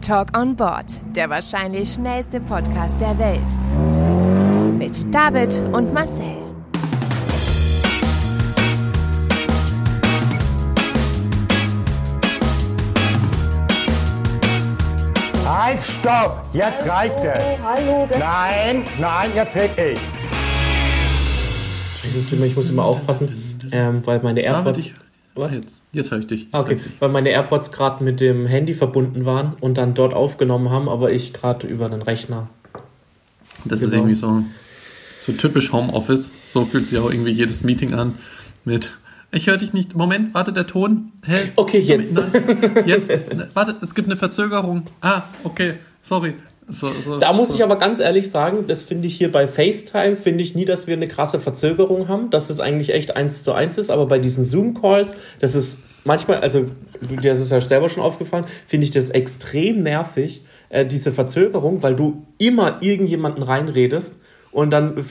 Talk on Board, der wahrscheinlich schnellste Podcast der Welt. Mit David und Marcel. Halt, stopp! Jetzt reicht es! Hallo, Nein, nein, jetzt red ich! Ich muss immer aufpassen, ähm, weil meine AirPods. Was? Jetzt, jetzt höre ich dich. Okay, ich dich. weil meine AirPods gerade mit dem Handy verbunden waren und dann dort aufgenommen haben, aber ich gerade über den Rechner. Das ist Genau. irgendwie so, so typisch Homeoffice. So fühlt sich auch irgendwie jedes Meeting an mit ich höre dich nicht. Moment, warte, der Ton. Hä? Okay, jetzt. Jetzt. Warte, es gibt eine Verzögerung. Ah, okay, sorry. So, so, Da muss so. ich aber ganz ehrlich sagen, das finde ich hier bei FaceTime, finde ich nie, dass wir eine krasse Verzögerung haben, dass es eigentlich echt eins zu eins ist, aber bei diesen Zoom-Calls, das ist manchmal, also dir ist es ja selber schon aufgefallen, finde ich das extrem nervig, äh, diese Verzögerung, weil du immer irgendjemanden reinredest und dann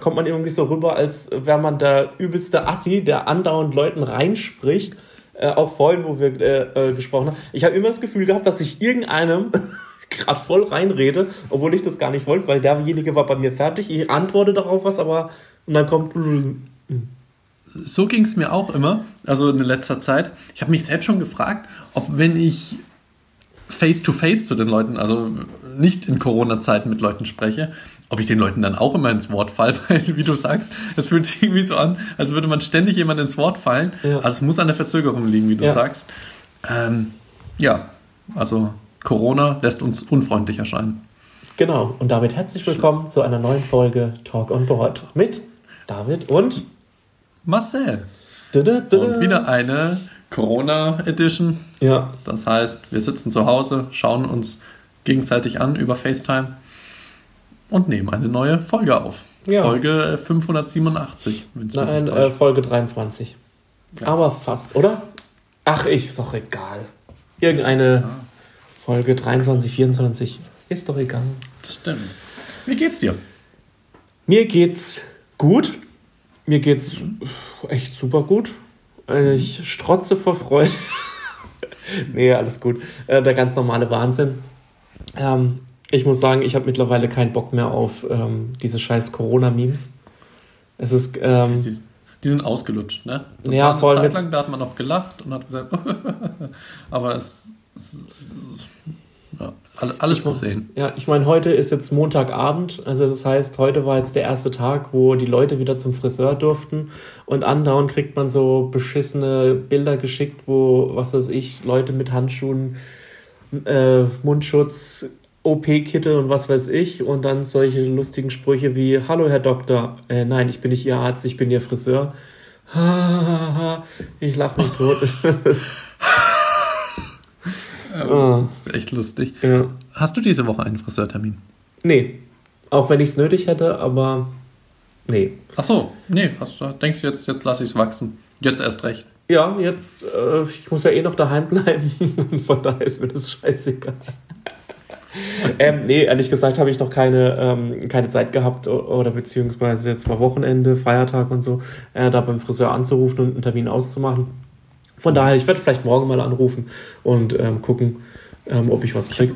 kommt man irgendwie so rüber, als wäre man der übelste Assi, der andauernd Leuten reinspricht. Äh, auch vorhin, wo wir äh, äh, gesprochen haben. Ich habe immer das Gefühl gehabt, dass ich irgendeinem gerade voll reinrede, obwohl ich das gar nicht wollte, weil derjenige war bei mir fertig. Ich antworte darauf was, aber und dann kommt. so ging es mir auch immer, also in letzter Zeit. Ich habe mich selbst schon gefragt, ob wenn ich face-to-face zu den Leuten, also nicht in Corona-Zeiten mit Leuten spreche, ob ich den Leuten dann auch immer ins Wort falle, weil, wie du sagst, es fühlt sich irgendwie so an, als würde man ständig jemand ins Wort fallen. Ja. Also es muss an der Verzögerung liegen, wie du Ja. sagst. Ähm, ja, also Corona lässt uns unfreundlich erscheinen. Genau. Und damit herzlich willkommen zu einer neuen Folge Talk on Board mit David und. Marcel. Dada, dada. Und wieder eine Corona-Edition. Ja, Das heißt, wir sitzen zu Hause, schauen uns gegenseitig an über FaceTime und nehmen eine neue Folge auf. Ja. Folge 587. wenn's mich nein, äh. Folge 23. Aber fast, oder? Ach, ich, ist doch egal. Irgendeine Folge 23, 24. Ist doch egal. Stimmt. Wie geht's dir? Mir geht's gut. Mir geht's echt super gut. Äh, Ich strotze vor Freude. nee, alles gut. Äh, Der ganz normale Wahnsinn. Ähm, ich muss sagen, ich habe mittlerweile keinen Bock mehr auf ähm, diese scheiß Corona-Memes. Es ist, ähm, Die, sind ausgelutscht, ne? Das Ja, war eine voll Zeit lang, da hat man noch gelacht und hat gesagt, aber es ja, alle- alles Ich muss- gesehen. Ja, ich meine, heute ist jetzt Montagabend, also das heißt, heute war jetzt der erste Tag, wo die Leute wieder zum Friseur durften und andauernd kriegt man so beschissene Bilder geschickt, wo, was weiß ich, Leute mit Handschuhen, äh, Mundschutz, OP-Kittel und was weiß ich und dann solche lustigen Sprüche wie, hallo Herr Doktor, äh, nein, ich bin nicht Ihr Arzt, ich bin Ihr Friseur. ich lache mich tot. Ah. Das ist echt lustig. ja. Hast du diese Woche einen Friseurtermin? Nee, auch wenn ich es nötig hätte, aber nee. Ach so, nee, hast du, denkst du jetzt, jetzt lasse ich es wachsen. Jetzt erst recht. Ja, jetzt, äh, ich muss ja eh noch daheim bleiben. Von daher ist mir das scheißegal. ähm, nee, ehrlich gesagt habe ich noch keine, ähm, keine Zeit gehabt oder beziehungsweise jetzt war Wochenende, Feiertag und so, äh, da beim Friseur anzurufen und einen Termin auszumachen. Von daher, ich werde vielleicht morgen mal anrufen und ähm, gucken, ähm, ob ich was kriege.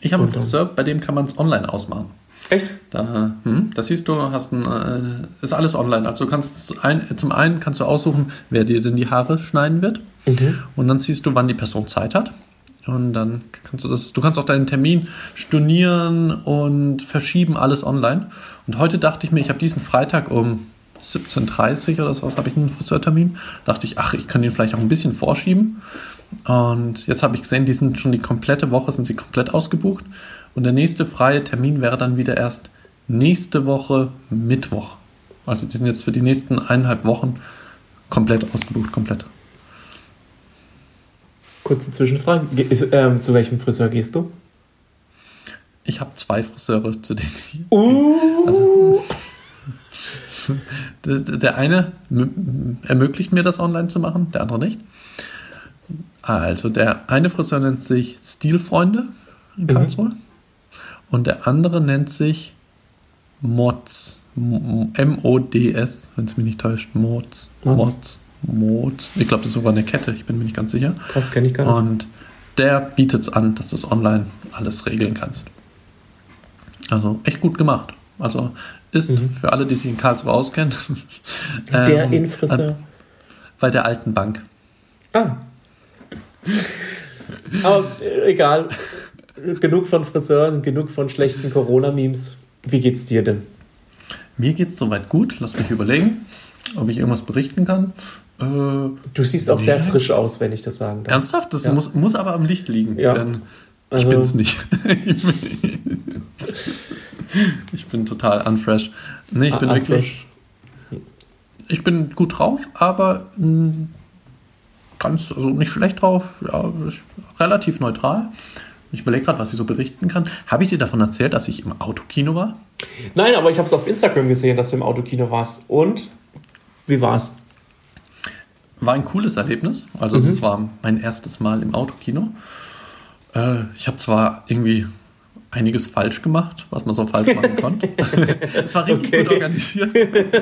Ich habe einen Friseur, bei dem kann man es online ausmachen. Echt? Da, hm, das siehst du, hast ein, äh, ist alles online. Also du kannst ein, zum einen kannst du aussuchen, wer dir denn die Haare schneiden wird. Und dann siehst du, wann die Person Zeit hat. Und dann kannst du das, du kannst auch deinen Termin stornieren und verschieben, alles online. Und heute dachte ich mir, ich habe diesen Freitag um 17.30 oder sowas habe ich einen Friseurtermin. Dachte ich, ach, ich kann den vielleicht auch ein bisschen vorschieben. Und jetzt habe ich gesehen, die sind schon die komplette Woche, sind sie komplett ausgebucht. Und der nächste freie Termin wäre dann wieder erst nächste Woche Mittwoch. Also die sind jetzt für die nächsten eineinhalb Wochen komplett ausgebucht, komplett. Kurze Zwischenfrage. Ge- Ist, ähm, zu welchem Friseur gehst du? Ich habe zwei Friseure, zu denen ich. Uh. Also, der, eine ermöglicht mir das online zu machen, der andere nicht. Also der eine Friseur nennt sich Stilfreunde in Karlsruhe und der andere nennt sich Mods. M-O-D-S, wenn es mich nicht täuscht. Mods. Mods. Mods. Ich glaube, das ist sogar eine Kette, ich bin mir nicht ganz sicher. Krass, kenne ich gar nicht. Und der bietet es an, dass du es online alles regeln kannst. Also echt gut gemacht. Also ist für alle, die sich in Karlsruhe auskennen, Der ähm, Infriseur. bei der alten Bank. Ah. Aber äh, egal. Genug von Friseuren, genug von schlechten Corona-Memes. Wie geht's dir denn? Mir geht es soweit gut. Lass mich überlegen, ob ich irgendwas berichten kann. Äh, Du siehst auch sehr Nee. frisch aus, wenn ich das sagen darf. ernsthaft? Das Ja. muss, muss aber am Licht liegen, Ja. denn Also- ich bin's nicht. ich bin total unfresh. Nee, ich bin Ah, wirklich. Ich bin gut drauf, aber mh, ganz, also nicht schlecht drauf, ja, relativ neutral. Ich überlege gerade, was ich so berichten kann. Habe ich dir davon erzählt, dass ich im Autokino war? Nein, aber ich habe es auf Instagram gesehen, dass du im Autokino warst. Und wie war's? War ein cooles Erlebnis. Also Mhm. es war mein erstes Mal im Autokino. Äh, ich habe zwar irgendwie einiges falsch gemacht, was man so falsch machen konnte. es war richtig Okay. gut organisiert.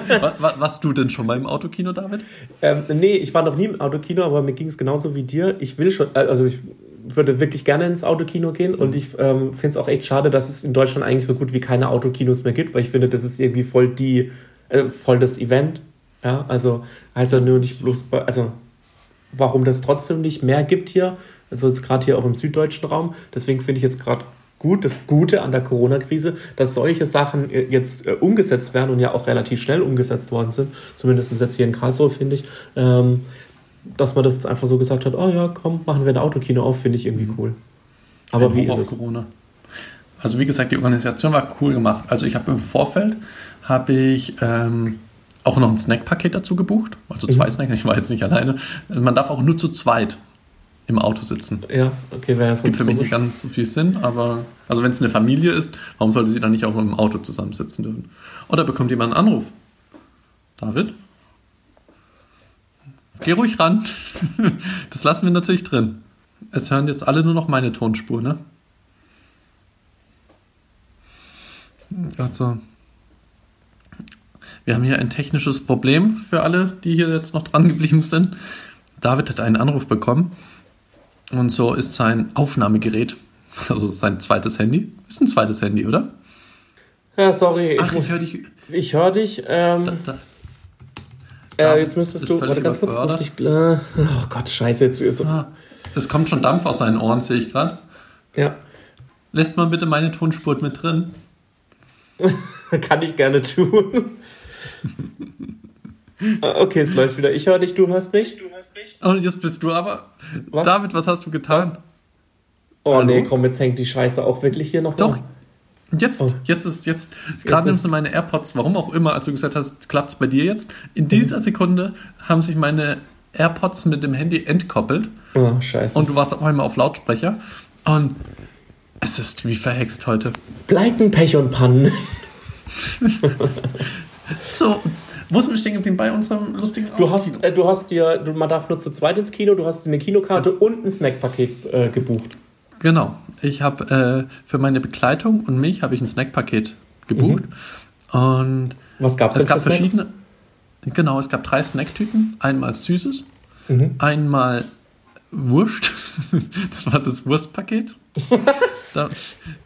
wa, wa, warst du denn schon mal im Autokino, David? Ähm, nee, ich war noch nie im Autokino, aber mir ging es genauso wie dir. Ich will schon, äh, also ich würde wirklich gerne ins Autokino gehen und ich ähm, finde es auch echt schade, dass es in Deutschland eigentlich so gut wie keine Autokinos mehr gibt, weil ich finde, das ist irgendwie voll die, äh, voll das Event. Ja, also heißt ja nur nicht bloß, bei, also warum das trotzdem nicht mehr gibt hier, also jetzt gerade hier auch im süddeutschen Raum. Deswegen finde ich jetzt gerade gut, das Gute an der Corona-Krise, dass solche Sachen äh, jetzt äh, umgesetzt werden und ja auch relativ schnell umgesetzt worden sind, zumindest jetzt hier in Karlsruhe, finde ich, ähm, dass man das jetzt einfach so gesagt hat, oh ja, komm, machen wir ein Autokino auf, finde ich irgendwie cool. Aber Ein wie ist auf es? Corona. Also wie gesagt, die Organisation war cool gemacht. Also ich habe im Vorfeld habe ich ähm, auch noch ein Snackpaket dazu gebucht. Also zwei Snacks, ich war jetzt nicht alleine. Man darf auch nur zu zweit im Auto sitzen. Ja, okay, wäre so Gibt für mich nicht ganz so viel Sinn, aber also wenn es eine Familie ist, warum sollte sie dann nicht auch im Auto zusammensitzen dürfen? Oder bekommt jemand einen Anruf? David? Geh ruhig ran. Das lassen wir natürlich drin. Es hören jetzt alle nur noch meine Tonspur, ne? Also, wir haben hier ein technisches Problem für alle, die hier jetzt noch dran geblieben sind. David hat einen Anruf bekommen und so ist sein Aufnahmegerät, also sein zweites Handy, ist ein zweites Handy, oder? Ja, sorry, Ach, ich, ich höre dich. ich höre dich. Ähm, Da, da, äh, jetzt müsstest du, warte ganz kurz, auf dich, äh, oh Gott, scheiße, jetzt, jetzt ah, es kommt schon Dampf aus seinen Ohren, sehe ich gerade. ja, Lässt mal bitte meine Tonspur mit drin. kann ich gerne tun. Ah, okay, es läuft wieder. Ich höre dich, du hörst mich. Und jetzt bist du aber. Was? David, was hast du getan? Oh Hallo? nee, komm, jetzt hängt die Scheiße auch wirklich hier noch. Doch. dran. Jetzt, Oh. jetzt ist jetzt, gerade nimmst du meine AirPods, warum auch immer, als du gesagt hast, klappt es bei dir jetzt. In dieser Sekunde haben sich meine AirPods mit dem Handy entkoppelt Oh, scheiße. und du warst auf einmal auf Lautsprecher. Und es ist wie verhext heute. Pleiten, Pech und Pannen. So, wo sind wir stehen geblieben bei unserem lustigen Du Autokino? hast, äh, du hast dir, du, man darf nur zu zweit ins Kino, du hast eine Kinokarte und ein Snackpaket äh, gebucht. Genau. Ich habe äh, für meine Begleitung und mich habe ich ein Snackpaket gebucht. Und Was gab's es denn gab für Snacks? verschiedene. Genau, es gab drei Snacktüten. Einmal Süßes, Mhm. einmal Wurst. Das war das Wurstpaket. Da,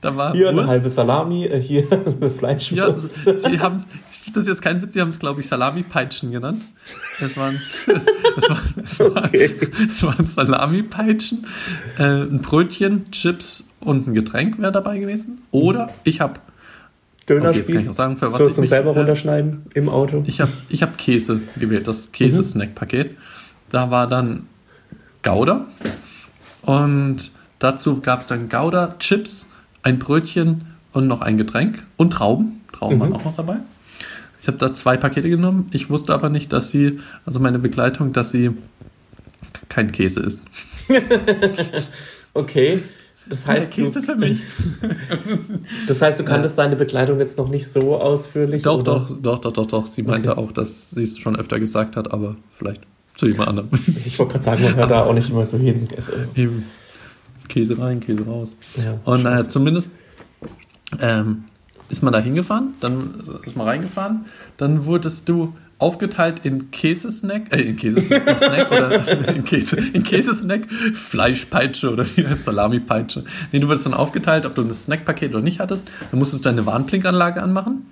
da war Hier eine Wurst. halbe Salami, äh, hier eine Ja, Fleischwurst. sie haben, das ist jetzt kein Witz, sie haben es, glaube ich, Salami-Peitschen genannt. Das waren, das waren, das waren, Okay. das waren Salami-Peitschen, äh, ein Brötchen, Chips und ein Getränk wäre dabei gewesen. Oder ich habe Dönerspieß. Okay, so zum mich, selber äh, runterschneiden im Auto. ich hab, ich hab Käse gewählt, das Käse-Snack-Paket. Da war dann Gouda und dazu gab es dann Gouda, Chips, ein Brötchen und noch ein Getränk und Trauben. Trauben waren auch noch dabei. Ich habe da zwei Pakete genommen. Ich wusste aber nicht, dass sie, also meine Begleitung, dass sie kein Käse ist. Okay. Das heißt, Käse du, für mich. das heißt, du kanntest deine Begleitung jetzt noch nicht so ausführlich? Doch, oder? doch, doch, doch, doch, doch. Sie meinte Okay. auch, dass sie es schon öfter gesagt hat, aber vielleicht zu jemand anderem. Ich wollte gerade sagen, man hört da auch nicht immer so hin. Also, Eben. Käse rein, Käse raus. ja, Und naja, scheiße. zumindest ähm, ist man da hingefahren, dann ist man reingefahren, dann wurdest du aufgeteilt in Käsesnack, äh, in Käsesnack, in Snack oder in, Käse, in Käsesnack, Fleischpeitsche oder wie heißt Salamipeitsche. Nee, du wurdest dann aufgeteilt, ob du ein Snackpaket oder nicht hattest. Dann musstest du deine Warnblinkanlage anmachen.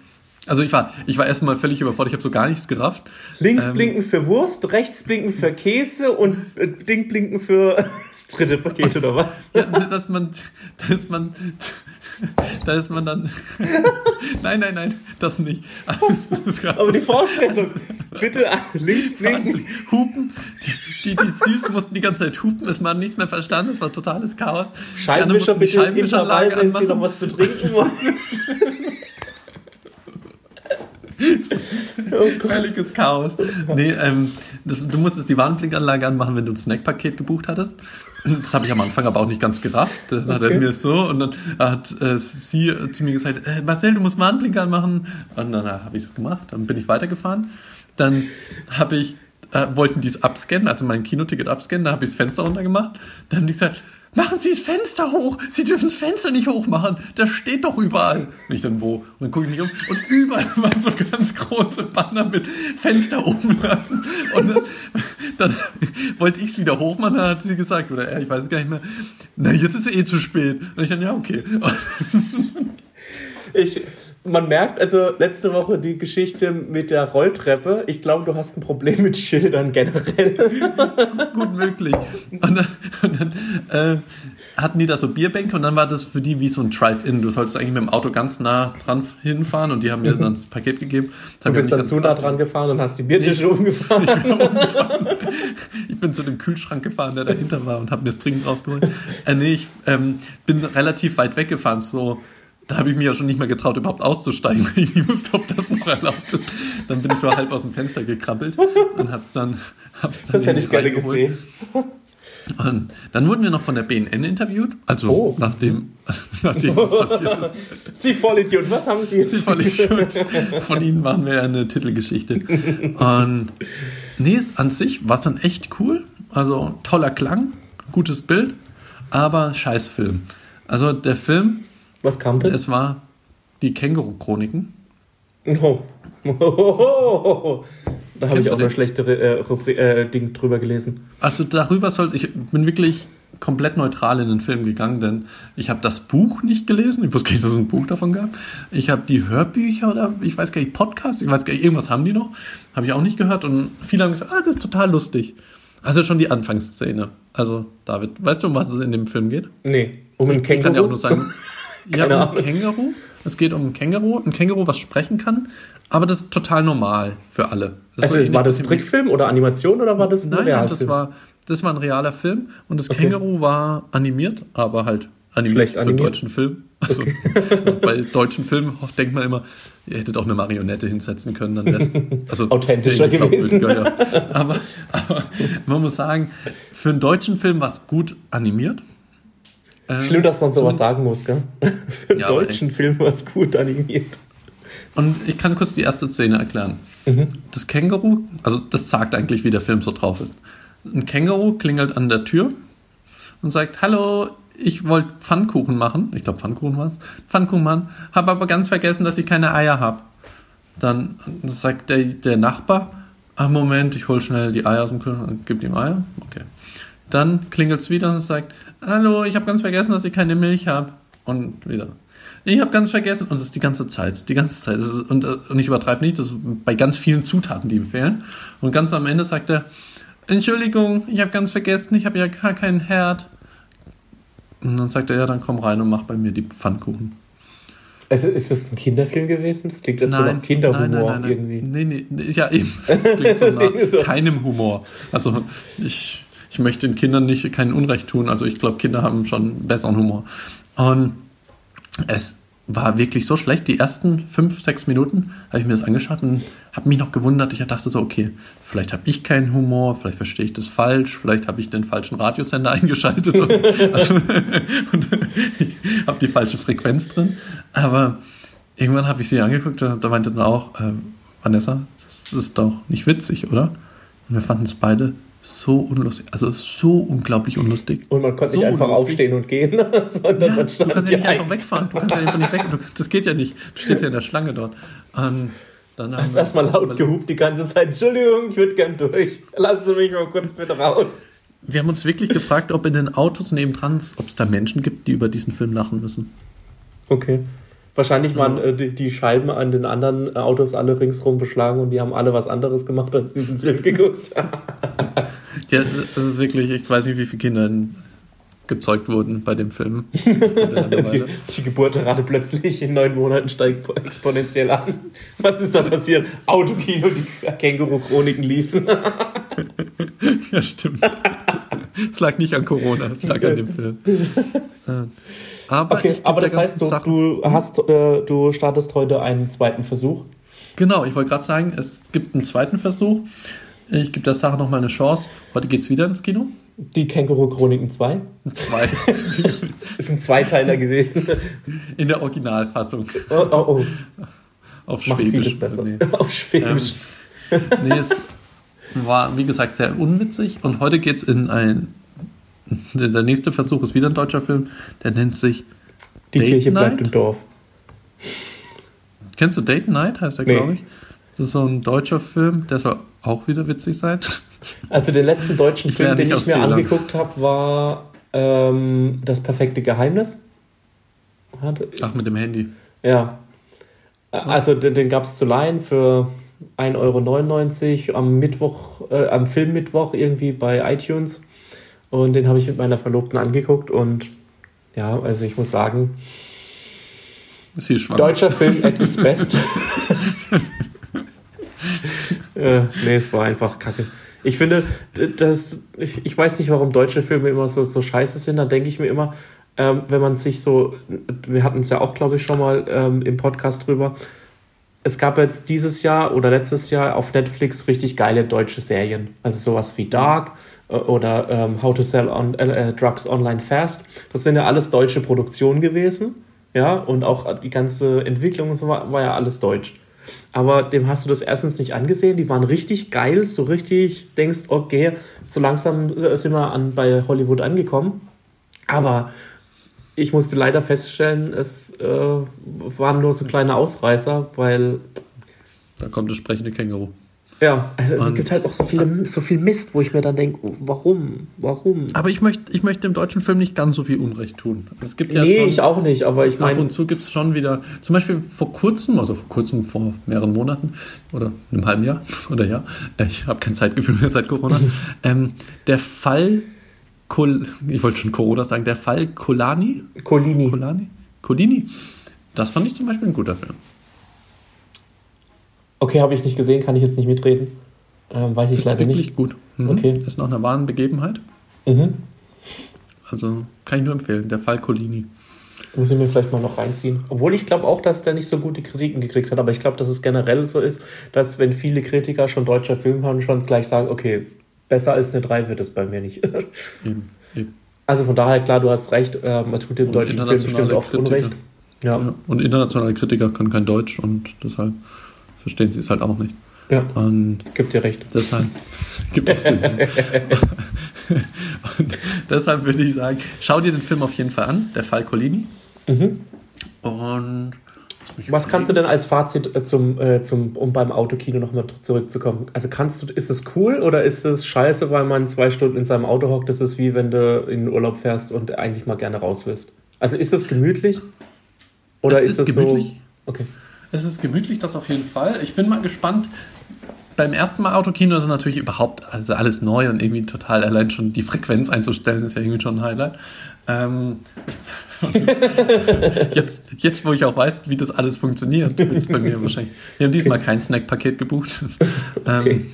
Also ich war, ich war erstmal völlig überfordert, ich habe so gar nichts gerafft. Links Ähm, blinken für Wurst, rechts blinken für Käse und äh, Ding blinken für das dritte Paket oder was? Ja, dass man, dass man, da ist man dann, nein, nein, nein, das nicht. Das ist gerade Aber die Vorstellung, bitte links blinken. Hupen, die, die, die Süßen mussten die ganze Zeit hupen, es man nichts mehr verstanden, es war totales Chaos. Scheibenwischer bitte im Intervall, wenn sie noch was zu trinken wollen. Völliges Chaos. Nee, ähm, das, du musstest die Warnblinkanlage anmachen, wenn du ein Snackpaket gebucht hattest. Das habe ich am Anfang aber auch nicht ganz gerafft. Dann hat er Okay. mir so und dann hat äh, sie zu mir gesagt, äh, Marcel, du musst Warnblinker anmachen. Und dann äh, habe ich es gemacht. Dann bin ich weitergefahren. Dann habe ich, äh, wollten die es abscannen, also mein Kinoticket abscannen. Da habe ich das Fenster runtergemacht. Dann haben die gesagt, Machen Sie das Fenster hoch! Sie dürfen das Fenster nicht hochmachen! Das steht doch überall! Und ich dann, wo? Und dann gucke ich mich um und überall waren so ganz große Banner mit Fenster oben lassen. Und dann, dann wollte ich es wieder hochmachen, dann hat sie gesagt, oder er, ich weiß es gar nicht mehr, na, jetzt ist es eh zu spät. Und ich dann, ja, okay. Ich, man merkt also letzte Woche die Geschichte mit der Rolltreppe. Ich glaube, du hast ein Problem mit Schildern generell. gut möglich. Und dann, und dann äh, hatten die da so Bierbänke und dann war das für die wie so ein Drive-In. Du solltest eigentlich mit dem Auto ganz nah dran hinfahren und die haben mir dann das Paket gegeben. Das Du ich bist dann zu nah dran gefahren und hast die Biertische umgefahren. Ich bin zu dem Kühlschrank gefahren, der dahinter war und habe mir das Trinken rausgeholt. Äh, nee, ich ähm, bin relativ weit weggefahren, so da habe ich mich ja schon nicht mehr getraut, überhaupt auszusteigen, weil ich nicht wusste, ob das noch erlaubt ist. Dann bin ich so halb aus dem Fenster gekrabbelt und hab's dann, hab's dann Das hätte ich gerne gesehen. Und dann wurden wir noch von der BNN interviewt, also Oh. nachdem, nachdem das passiert ist. Sie Vollidiot, was haben Sie jetzt? Sie gut. Von ihnen machen wir eine Titelgeschichte. Und nee, an sich war es dann echt cool. Also toller Klang, gutes Bild, aber scheiß Film. Also der Film, Was kam denn? es war die Känguru-Chroniken. Oh. Da habe ich auch du eine den? schlechte äh, Rubri äh, Ding drüber gelesen. Also darüber soll ich bin wirklich komplett neutral in den Film gegangen, denn ich habe das Buch nicht gelesen. Ich wusste gar nicht, dass es ein Buch davon gab. Ich habe die Hörbücher oder ich weiß gar nicht, Podcasts, ich weiß gar nicht, irgendwas haben die noch. Habe ich auch nicht gehört und viele haben gesagt, ah, das ist total lustig. Also schon die Anfangsszene. Also David, weißt du, um was es in dem Film geht? Nee, um ein Ich kann ja auch Känguru. nur sagen, ja, um ein. Känguru. Es geht um ein Känguru, ein Känguru, was sprechen kann, aber das ist total normal für alle. Das Also war das Trickfilm oder Animation oder war das ein Nein, nein, das war, das war ein realer Film und das Okay. Känguru war animiert, aber halt animiert Schlecht für einen animiert. deutschen Film. Also bei deutschen Filmen denkt man immer, ihr hättet auch eine Marionette hinsetzen können, dann wäre es also Authentischer gewesen. Ja. Aber, aber man muss sagen, für einen deutschen Film war es gut animiert. Ähm, Schlimm, dass man sowas sagen muss, gell? Für einen Ja, deutschen Film war es gut animiert. Und ich kann kurz die erste Szene erklären. Mhm. Das Känguru, also das sagt eigentlich, wie der Film so drauf ist. Ein Känguru klingelt an der Tür und sagt, hallo, ich wollte Pfannkuchen machen. Ich glaube, Pfannkuchen war es. Pfannkuchen machen. Habe aber ganz vergessen, dass ich keine Eier habe. Dann sagt der, der Nachbar, ah, Moment, ich hol schnell die Eier aus dem Kühlschrank und gebe ihm Eier. Okay. Dann klingelt es wieder und sagt, hallo, ich habe ganz vergessen, dass ich keine Milch habe. Und wieder. Ich habe ganz vergessen, und das ist die ganze Zeit, die ganze Zeit. Und, äh, und ich übertreibe nicht, das ist bei ganz vielen Zutaten, die ihm fehlen. Und ganz am Ende sagt er, Entschuldigung, ich habe ganz vergessen, ich habe ja gar keinen Herd. Und dann sagt er, ja, dann komm rein und mach bei mir die Pfannkuchen. Also ist das ein Kinderfilm gewesen? Das klingt jetzt so nach Kinderhumor irgendwie. Nee, nee, nee, ja, eben. Das klingt so nach keinem Humor. Also, ich, ich möchte den Kindern nicht kein Unrecht tun. Also, ich glaube, Kinder haben schon besseren Humor. Und es war wirklich so schlecht. Die ersten fünf, sechs Minuten habe ich mir das angeschaut und habe mich noch gewundert. Ich dachte so, okay, vielleicht habe ich keinen Humor, vielleicht verstehe ich das falsch, vielleicht habe ich den falschen Radiosender eingeschaltet und, also, und habe die falsche Frequenz drin. Aber irgendwann habe ich sie angeguckt und da meinte dann auch, äh, Vanessa, das ist doch nicht witzig, oder? Und wir fanden es beide so unlustig, also so unglaublich unlustig. Und man konnte So nicht einfach unlustig. aufstehen und gehen, sondern Ja, man du stand kannst ja nicht hier einfach wegfahren. Du kannst ja einfach nicht weg. Du, das geht ja nicht. Du stehst ja in der Schlange dort. Und Dann haben Hast erstmal laut überlegt- gehupt die ganze Zeit. Entschuldigung, ich würde gern durch. Lassen Sie mich mal kurz bitte raus. Wir haben uns wirklich gefragt, ob in den Autos nebendran, ob es da Menschen gibt, die über diesen Film lachen müssen. Okay. Wahrscheinlich waren äh, die, die Scheiben an den anderen äh, Autos alle ringsrum beschlagen und die haben alle was anderes gemacht als diesen Film geguckt. Ja, das ist wirklich, ich weiß nicht, wie viele Kinder gezeugt wurden bei dem Film. die, die Geburtenrate plötzlich in neun Monaten steigt exponentiell an. Was ist da passiert? Autokino, die Känguru-Chroniken liefen. ja, stimmt. Es lag nicht an Corona, es lag an dem Film. Aber, Okay, aber das heißt, du, du, hast, äh, du startest heute einen zweiten Versuch. Genau, ich wollte gerade sagen, es gibt einen zweiten Versuch. Ich gebe der Sache nochmal eine Chance. Heute geht es wieder ins Kino. Die Känguru-Chroniken 2. Zwei. Ist ein Zweiteiler gewesen. In der Originalfassung. Oh, oh, oh. Auf Schwäbisch. besser. Nee. Auf Schwäbisch. nee, es war, wie gesagt, sehr unwitzig. Und heute geht es in ein. Der nächste Versuch ist wieder ein deutscher Film. Der nennt sich. Die Date Kirche bleibt Night? im Dorf. Kennst du Date Night? Heißt der, Nee. glaube ich. Das ist so ein deutscher Film, der soll auch wieder witzig sein. Also den letzten deutschen Ich Film, den ich mir Fehlern. angeguckt habe, war ähm, Das perfekte Geheimnis. Hat- Ach, mit dem Handy. Ja. Also den, den gab es zu leihen für 1,99 Euro am Mittwoch, äh, am Filmmittwoch irgendwie bei iTunes. Und den habe ich mit meiner Verlobten angeguckt und ja, also ich muss sagen, deutscher Film at its best. äh, nee, es war einfach kacke. Ich finde, das, ich, ich weiß nicht, warum deutsche Filme immer so, so scheiße sind. Da denke ich mir immer, ähm, wenn man sich so, wir hatten es ja auch, glaube ich, schon mal ähm, im Podcast drüber. Es gab jetzt dieses Jahr oder letztes Jahr auf Netflix richtig geile deutsche Serien. Also sowas wie Dark oder ähm, How to Sell on, äh, äh, Drugs Online Fast. Das sind ja alles deutsche Produktionen gewesen. Ja, und auch die ganze Entwicklung war, war ja alles deutsch. Aber dem hast du das erstens nicht angesehen. Die waren richtig geil, so richtig denkst, okay, so langsam äh, sind wir an, bei Hollywood angekommen. Aber ich musste leider feststellen, es äh, waren nur so kleine Ausreißer, weil Da kommt das sprechende Känguru. Ja, also es Mann. gibt halt auch so, viele, so viel Mist, wo ich mir dann denke, warum, warum? Aber ich möchte, ich möchte dem deutschen Film nicht ganz so viel Unrecht tun. Es gibt ja nee, schon, ich auch nicht, aber ich ab meine, und zu gibt es schon wieder, zum Beispiel vor kurzem, also vor kurzem, vor mehreren Monaten oder einem halben Jahr oder ja, ich habe kein Zeitgefühl mehr seit Corona, ähm, der Fall, Kol ich wollte schon Corona sagen, der Fall Kolani, Colini. Kolani, Colini, das fand ich zum Beispiel ein guter Film. Okay, habe ich nicht gesehen, kann ich jetzt nicht mitreden. Ähm, weiß ich Ist leider wirklich nicht. gut. Mhm. Okay. Ist nach einer wahren Begebenheit. Mhm. Also kann ich nur empfehlen, der Fall Colini. Muss ich mir vielleicht mal noch reinziehen. Obwohl ich glaube auch, dass der nicht so gute Kritiken gekriegt hat. Aber ich glaube, dass es generell so ist, dass wenn viele Kritiker schon deutscher Film haben, schon gleich sagen, okay, besser als eine 3 wird es bei mir nicht. Eben, eben. also von daher, klar, du hast recht, äh, man tut dem Und deutschen Film bestimmt oft Kritiker. Unrecht. Ja. Ja. Und internationale Kritiker können kein Deutsch und deshalb verstehen sie es halt auch nicht. ja, Und gibt dir recht. deshalb gibt auch Sinn. und deshalb würde ich sagen, schau dir den Film auf jeden Fall an, der Fall Colini. Mhm. Und Was kannst du denn als Fazit äh, zum, äh, zum, um beim Autokino nochmal zurückzukommen? Also kannst du, ist es cool oder ist es scheiße, weil man zwei Stunden in seinem Auto hockt? Das ist wie wenn du in den Urlaub fährst und eigentlich mal gerne raus willst. Also ist es gemütlich? Oder Es ist ist es gemütlich. so? Okay. Es ist gemütlich, das auf jeden Fall. Ich bin mal gespannt. Beim ersten Mal Autokino ist natürlich überhaupt also alles neu und irgendwie total allein schon die Frequenz einzustellen, ist ja irgendwie schon ein Highlight. Ähm, jetzt, jetzt, wo ich auch weiß, wie das alles funktioniert, wird es bei mir wahrscheinlich. Wir haben diesmal kein Snackpaket gebucht. Okay. Ähm,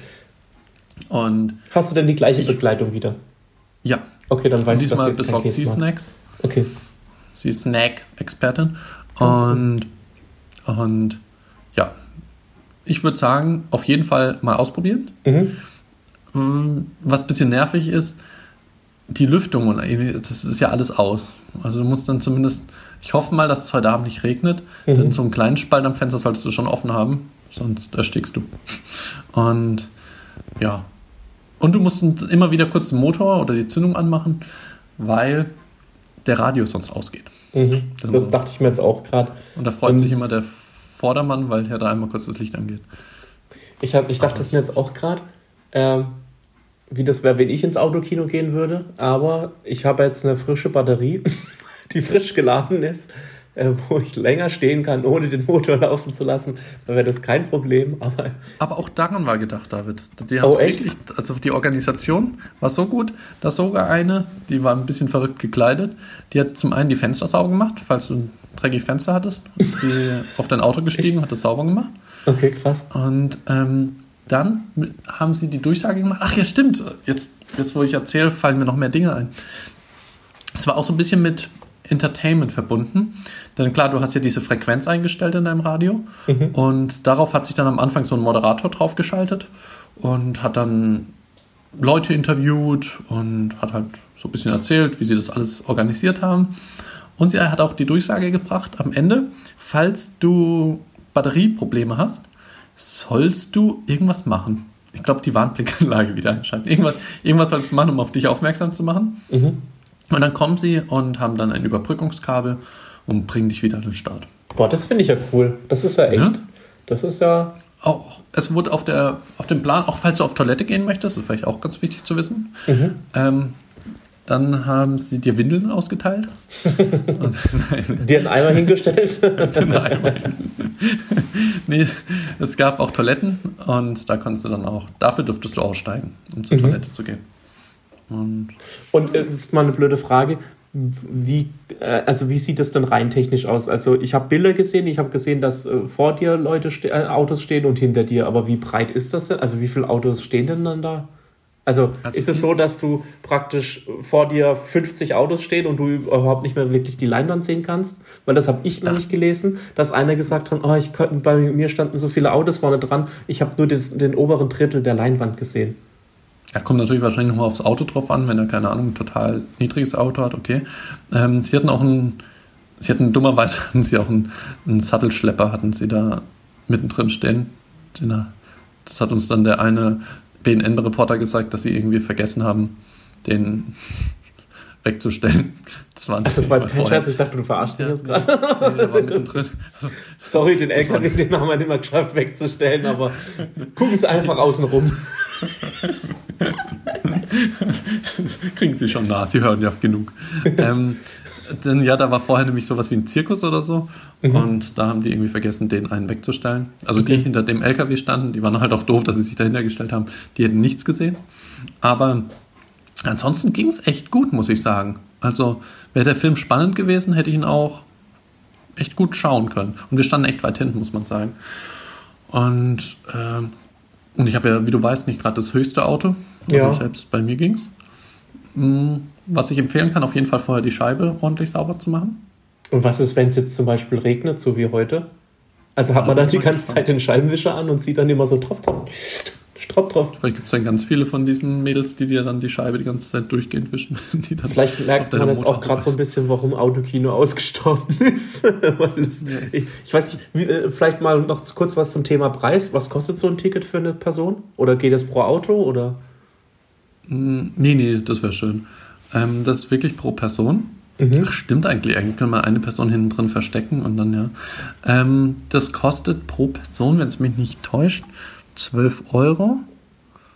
und Hast du denn die gleiche Begleitung wieder? ja, Okay, dann und weißt du, dass du diesmal jetzt kein besorgt sie. Snacks. Okay. Sie ist Snack-Expertin. Und, und ja, ich würde sagen, auf jeden Fall mal ausprobieren. Mhm. Mm, Was ein bisschen nervig ist, die Lüftung und das ist ja alles aus. Also du musst dann zumindest, ich hoffe mal, dass es heute Abend nicht regnet, Mhm. denn so einen kleinen Spalt am Fenster solltest du schon offen haben, sonst erstickst du. Und ja. Und du musst immer wieder kurz den Motor oder die Zündung anmachen, weil der Radius sonst ausgeht. Mhm. Das Das dachte ich mir jetzt auch gerade. Und da freut Ähm, sich immer der Vordermann, weil ja da einmal kurz das Licht angeht. Ich, hab, ich dachte es mir jetzt auch gerade, ähm, wie das wäre, wenn ich ins Autokino gehen würde. Aber ich habe jetzt eine frische Batterie, die frisch geladen ist, äh, wo ich länger stehen kann, ohne den Motor laufen zu lassen. Da wäre das kein Problem. Aber Aber auch daran war gedacht, David. Die Oh, echt? wirklich, also die Organisation war so gut, dass sogar eine, die war ein bisschen verrückt gekleidet, die hat zum einen die Fenster sauber gemacht, falls du ein dreckiges Fenster hattest, hat sie auf dein Auto gestiegen und hat das sauber gemacht. okay, krass. Und ähm, dann haben sie die Durchsage gemacht. Ach ja, stimmt. Jetzt, jetzt wo ich erzähle, fallen mir noch mehr Dinge ein. Es war auch so ein bisschen mit Entertainment verbunden. Denn klar, du hast ja diese Frequenz eingestellt in deinem Radio. Und darauf hat sich dann am Anfang so ein Moderator draufgeschaltet und hat dann Leute interviewt und hat halt so ein bisschen erzählt, wie sie das alles organisiert haben. Und sie hat auch die Durchsage gebracht am Ende, falls du Batterieprobleme hast, sollst du irgendwas machen. Ich glaube, die Warnblinkanlage wieder einschalten. Irgendwas, irgendwas sollst du machen, um auf dich aufmerksam zu machen. Und dann kommen sie und haben dann ein Überbrückungskabel und bringen dich wieder an den Start. Boah, das finde ich ja cool. Das ist ja echt. Ja? Das ist ja. Auch, es wurde auf, der, auf dem Plan, auch falls du auf Toilette gehen möchtest, das ist vielleicht auch ganz wichtig zu wissen, ähm, dann haben sie dir Windeln ausgeteilt. und, nein, Dir einen Eimer hingestellt. nein. nee, es gab auch Toiletten und da konntest du dann auch, dafür durftest du aussteigen, um zur Toilette zu gehen. Und Und äh, das ist mal eine blöde Frage. Wie, äh, also wie sieht das denn rein technisch aus? Also ich habe Bilder gesehen, ich habe gesehen, dass äh, vor dir Leute ste äh, Autos stehen und hinter dir. Aber wie breit ist das denn? Also wie viele Autos stehen denn dann da? Also, Also ist es so, dass du praktisch vor dir 50 Autos stehen und du überhaupt nicht mehr wirklich die Leinwand sehen kannst? Weil das habe ich nämlich gelesen, dass einer gesagt hat, oh, ich bei mir standen so viele Autos vorne dran, ich habe nur des, den oberen Drittel der Leinwand gesehen. Ja, kommt natürlich wahrscheinlich nochmal aufs Auto drauf an, wenn er, keine Ahnung, ein total niedriges Auto hat, okay. Ähm, sie hatten auch einen, sie hatten dummerweise hatten sie auch einen, einen Sattelschlepper, hatten sie da mittendrin stehen. Er- Das hat uns dann der eine BNN-Reporter gesagt, dass sie irgendwie vergessen haben, den wegzustellen. Das war, Das war jetzt kein Scherz, ich dachte, du verarschst mich jetzt gerade. Nee, der war mittendrin. Also, Sorry, den LKW, den haben wir nicht mal geschafft wegzustellen, aber gucken Sie einfach außen rum. Das kriegen sie schon nah, sie hören ja genug. ähm, denn ja, da war vorher nämlich sowas wie ein Zirkus oder so. Und da haben die irgendwie vergessen, den einen wegzustellen. Also die hinter dem LKW standen, die waren halt auch doof, dass sie sich dahinter gestellt haben. Die hätten nichts gesehen. Aber ansonsten ging es echt gut, muss ich sagen. Also wäre der Film spannend gewesen, hätte ich ihn auch echt gut schauen können. Und wir standen echt weit hinten, muss man sagen. Und, ähm, und ich habe ja, wie du weißt, nicht gerade das höchste Auto. Also Ja. Selbst bei mir ging's. Mm, Was ich empfehlen kann, auf jeden Fall vorher die Scheibe ordentlich sauber zu machen. Und was ist, wenn es jetzt zum Beispiel regnet, so wie heute? Also hat man dann die ganze Zeit den Scheibenwischer an und sieht dann immer so drauf, drauf, drauf, drauf. Vielleicht gibt es dann ganz viele von diesen Mädels, die dir dann die Scheibe die ganze Zeit durchgehend wischen. Vielleicht merkt man jetzt auch Motorhaube- gerade so ein bisschen, warum Autokino ausgestorben ist. Weil es, ich, ich weiß nicht, wie, äh, vielleicht mal noch kurz was zum Thema Preis. Was kostet so ein Ticket für eine Person? Oder geht es pro Auto? Oder? Mm, Nee, nee, das wäre schön. Ähm, das ist wirklich pro Person. Ach, stimmt eigentlich. Eigentlich können wir eine Person hinten drin verstecken und dann ja. Ähm, das kostet pro Person, wenn es mich nicht täuscht, 12 Euro.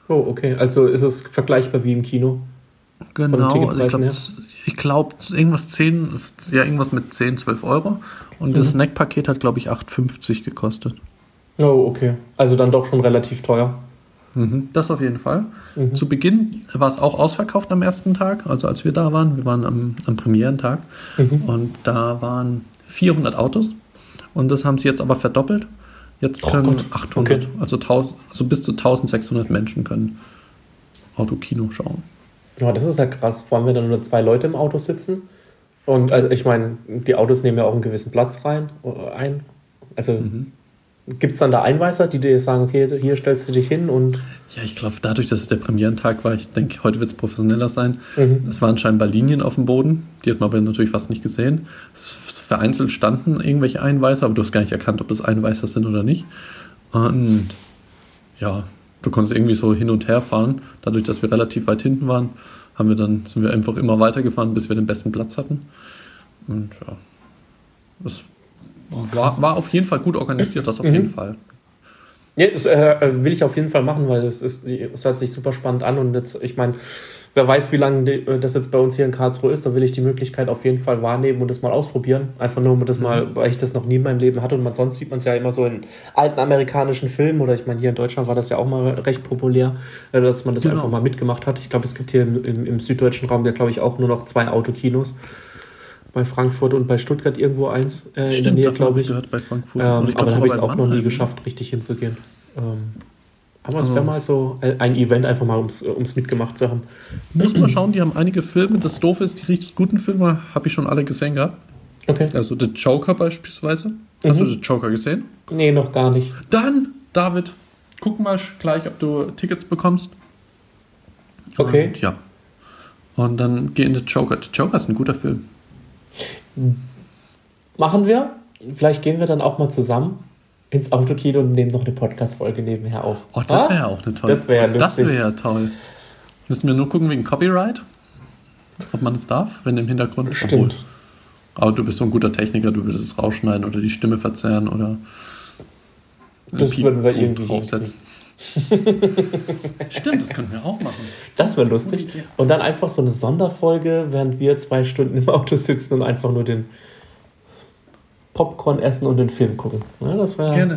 Oh, okay. Also ist es vergleichbar wie im Kino. Genau, also ich glaube, ich glaub, irgendwas 10, ja, irgendwas mit 10, 12 Euro. Und das Snackpaket hat, glaube ich, 8,50 gekostet. Oh, okay. Also dann doch schon relativ teuer. Mhm, das auf jeden Fall. Zu Beginn war es auch ausverkauft am ersten Tag, also als wir da waren. Wir waren am, am Premierentag und da waren 400 Autos und das haben sie jetzt aber verdoppelt. Jetzt Oh können Gott, 800, okay. also, 1000, also bis zu 1600 Menschen können Autokino schauen. Ja, das ist ja krass. Vor allem, wenn dann nur zwei Leute im Auto sitzen. Und also ich meine, die Autos nehmen ja auch einen gewissen Platz rein, äh, ein. Also gibt es dann da Einweiser, die dir sagen, okay, hier stellst du dich hin und Ja, ich glaube, dadurch, dass es der Premierentag war, ich denke, heute wird es professioneller sein. Mhm. Es waren scheinbar Linien auf dem Boden, die hat man aber natürlich fast nicht gesehen. Es vereinzelt standen irgendwelche Einweiser, aber du hast gar nicht erkannt, ob das Einweiser sind oder nicht. Und ja, du konntest irgendwie so hin und her fahren. Dadurch, dass wir relativ weit hinten waren, haben wir dann, sind wir einfach immer weitergefahren, bis wir den besten Platz hatten. Und ja, das war, war auf jeden Fall gut organisiert, das auf Mhm. jeden Fall. Ja, das äh, will ich auf jeden Fall machen, weil es, ist, es hört sich super spannend an und jetzt, ich meine, wer weiß, wie lange äh, das jetzt bei uns hier in Karlsruhe ist, da will ich die Möglichkeit auf jeden Fall wahrnehmen und das mal ausprobieren. Einfach nur, um das mal, weil ich das noch nie in meinem Leben hatte und man, sonst sieht man es ja immer so in alten amerikanischen Filmen oder ich meine, hier in Deutschland war das ja auch mal recht populär, äh, dass man das Genau. einfach mal mitgemacht hat. Ich glaube, es gibt hier im, im, im süddeutschen Raum ja, glaube ich, auch nur noch zwei Autokinos. Bei Frankfurt und bei Stuttgart irgendwo eins äh, in der Nähe, glaube ich. gehört bei Frankfurt. Ähm, ich aber da habe ich es auch noch nie geschafft, richtig hinzugehen. Ähm, aber es Also- wäre mal so ein Event, einfach mal ums, ums mitgemacht zu haben. Muss mal schauen, die haben einige Filme. Das Doofe ist, die richtig guten Filme habe ich schon alle gesehen gehabt. Okay. Also The Joker beispielsweise. Hast Mhm. du The Joker gesehen? Nee, noch gar nicht. Dann, David, guck mal gleich, ob du Tickets bekommst. Okay. Und, ja. Und dann geh in The Joker. The Joker ist ein guter Film. Machen wir. Vielleicht gehen wir dann auch mal zusammen ins Autokino und nehmen noch eine Podcast-Folge nebenher auf. Oh, das wäre ja auch eine tolle Das wäre Das lustig. wäre ja toll. Müssen wir nur gucken wegen Copyright? Ob man das darf, wenn im Hintergrund. Stimmt. Obwohl, aber du bist so ein guter Techniker, du würdest es rausschneiden oder die Stimme verzerren oder. Das würden wir irgendwie draufsetzen. Stimmt, das könnten wir auch machen. Das wäre lustig. Und dann einfach so eine Sonderfolge, während wir zwei Stunden im Auto sitzen und einfach nur den Popcorn essen und den Film gucken. Ja, das wäre. Gerne.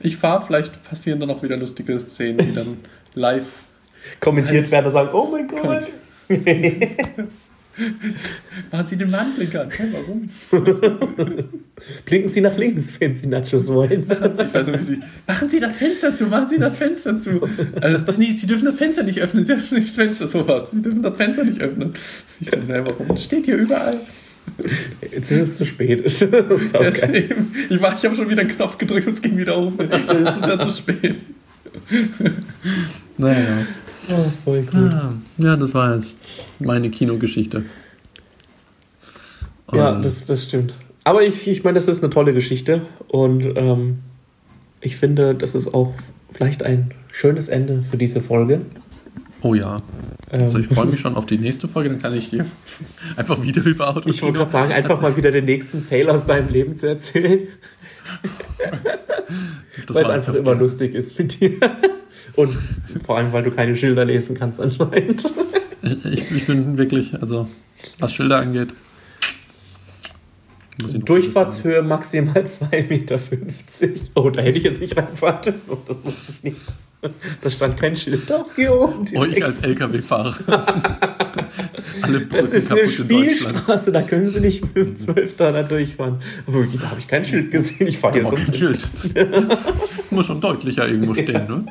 Ich fahre, vielleicht passieren dann auch wieder lustige Szenen, die dann live. kommentiert werden und sagen, oh mein Gott. Machen Sie den Warnblinker an. Hey, warum? Blinken Sie nach links, wenn Sie Nachos wollen. Ich weiß nicht, wie Sie. Machen Sie das Fenster zu, machen Sie das Fenster zu. Also, nee, Sie dürfen das Fenster nicht öffnen. Sie öffnen nicht das Fenster, sowas. Sie dürfen das Fenster nicht öffnen. Ich so, nee, warum? Das steht hier überall. Jetzt ist es zu spät. Das ist ich war, ich habe schon wieder einen Knopf gedrückt und es ging wieder um. Jetzt ist ja zu spät. Naja. Oh, voll gut. Ja, das war jetzt meine Kinogeschichte. Ja, Und- das, das stimmt. Aber ich, ich meine, das ist eine tolle Geschichte und ähm, ich finde, das ist auch vielleicht ein schönes Ende für diese Folge. Oh ja. Ähm, Also ich freue mich schon auf die nächste Folge, dann kann ich dir einfach wieder über Auto. Ich wollte gerade sagen, einfach mal wieder den nächsten Fail aus deinem Leben zu erzählen, weil es einfach immer lustig ist mit dir. Und vor allem, weil du keine Schilder lesen kannst anscheinend. Ich, ich bin wirklich, also was Schilder angeht. Durchfahrtshöhe maximal 2,50 Meter. Oh, da hätte ich jetzt nicht reinfahren. Oh, Das wusste ich nicht. Da stand kein Schild. Doch, hier oben. Oh, ich direkt. als LKW-Fahrer. Alle Das ist eine. Spielstraße, da können Sie nicht mit dem 12 da durchfahren. Aber da habe ich kein Schild gesehen. Ich fahre hier war so. kein Schild. Muss schon deutlicher irgendwo stehen, ne?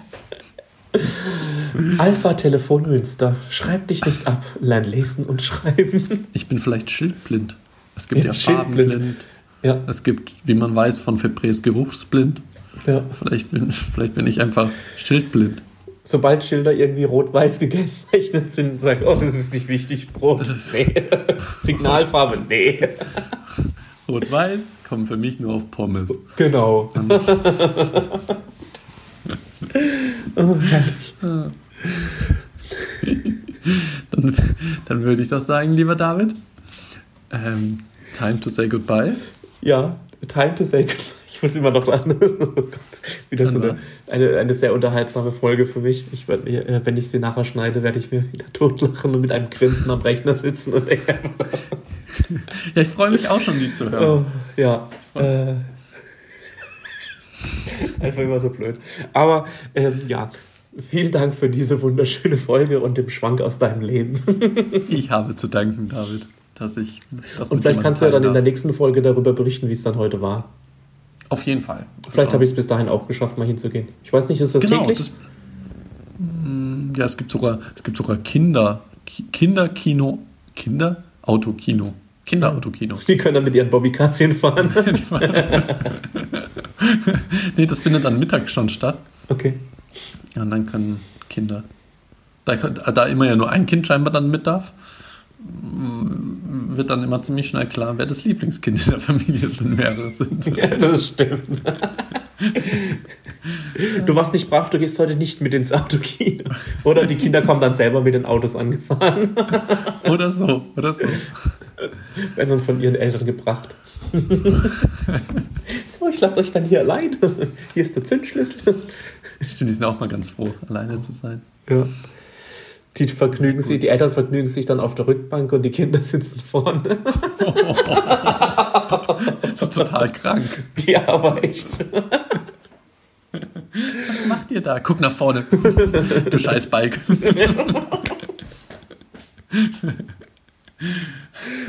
Alpha Telefon Münster. Schreib dich nicht ab. Lern lesen und schreiben. Ich bin vielleicht schildblind. Es gibt Ja, ja, schildblind. farbenblind. Ja, Es gibt, wie man weiß, von Febrés geruchsblind. ja. Vielleicht bin, vielleicht bin ich einfach schildblind. Sobald Schilder irgendwie rot-weiß gekennzeichnet sind, sag ich, oh, das ist nicht wichtig. Rot. Das ist- Nee. Signalfarbe, nee. Rot-Weiß kommen für mich nur auf Pommes. Genau. oh, herrlich. Dann, dann würde ich doch sagen, lieber David, ähm, time to say goodbye. Ja, Time to say goodbye. Ich muss immer noch lachen. Oh Gott. Wieder so eine, eine, eine sehr unterhaltsame Folge für mich. Ich werd, äh, wenn ich sie nachher schneide, werde ich mir wieder totlachen und mit einem Grinsen am Rechner sitzen und Ja, ich freue mich auch schon, die zu hören. oh, ja. Äh, einfach immer so blöd. Aber ähm, ja, vielen Dank für diese wunderschöne Folge und dem Schwank aus deinem Leben. Ich habe zu danken, David, dass ich das Und vielleicht kannst du ja dann in teilen der darf. nächsten Folge darüber berichten, wie es dann heute war. Auf jeden Fall. Vielleicht habe ich es bis dahin auch geschafft, mal hinzugehen. Ich weiß nicht, ist das Genau, täglich? das, Mm, ja, es gibt sogar, es gibt sogar Kinder, Ki- Kinderkino, Kinderautokino, Kinderautokino. Die können dann mit ihren Bobbycars fahren. nee, das findet dann mittags schon statt. Okay. Ja, und dann können Kinder, da, da immer ja nur ein Kind scheinbar dann mit darf, wird dann immer ziemlich schnell klar, wer das Lieblingskind in der Familie ist, wenn mehrere sind. Ja, das stimmt. Du warst nicht brav, du gehst heute nicht mit ins Autokino. Oder die Kinder kommen dann selber mit den Autos angefahren. Oder so, oder so. Werden dann von ihren Eltern gebracht. so, ich lasse euch dann hier allein. Hier ist der Zündschlüssel. Stimmt, die sind auch mal ganz froh, alleine zu sein. Ja. Die vergnügen sich, die Eltern vergnügen sich dann auf der Rückbank und die Kinder sitzen vorne. So total krank. Ja, aber echt. Was macht ihr da? Guck nach vorne. Du scheiß Balk.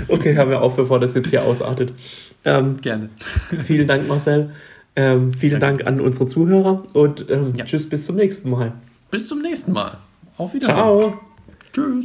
Okay, hören wir auf, bevor das jetzt hier ausartet. Ähm, Gerne. vielen Dank, Marcel. Ähm, vielen Dank an unsere Zuhörer und ähm, Ja. tschüss, bis zum nächsten Mal. Bis zum nächsten Mal. Auf Wiedersehen. Ciao. Tschüss.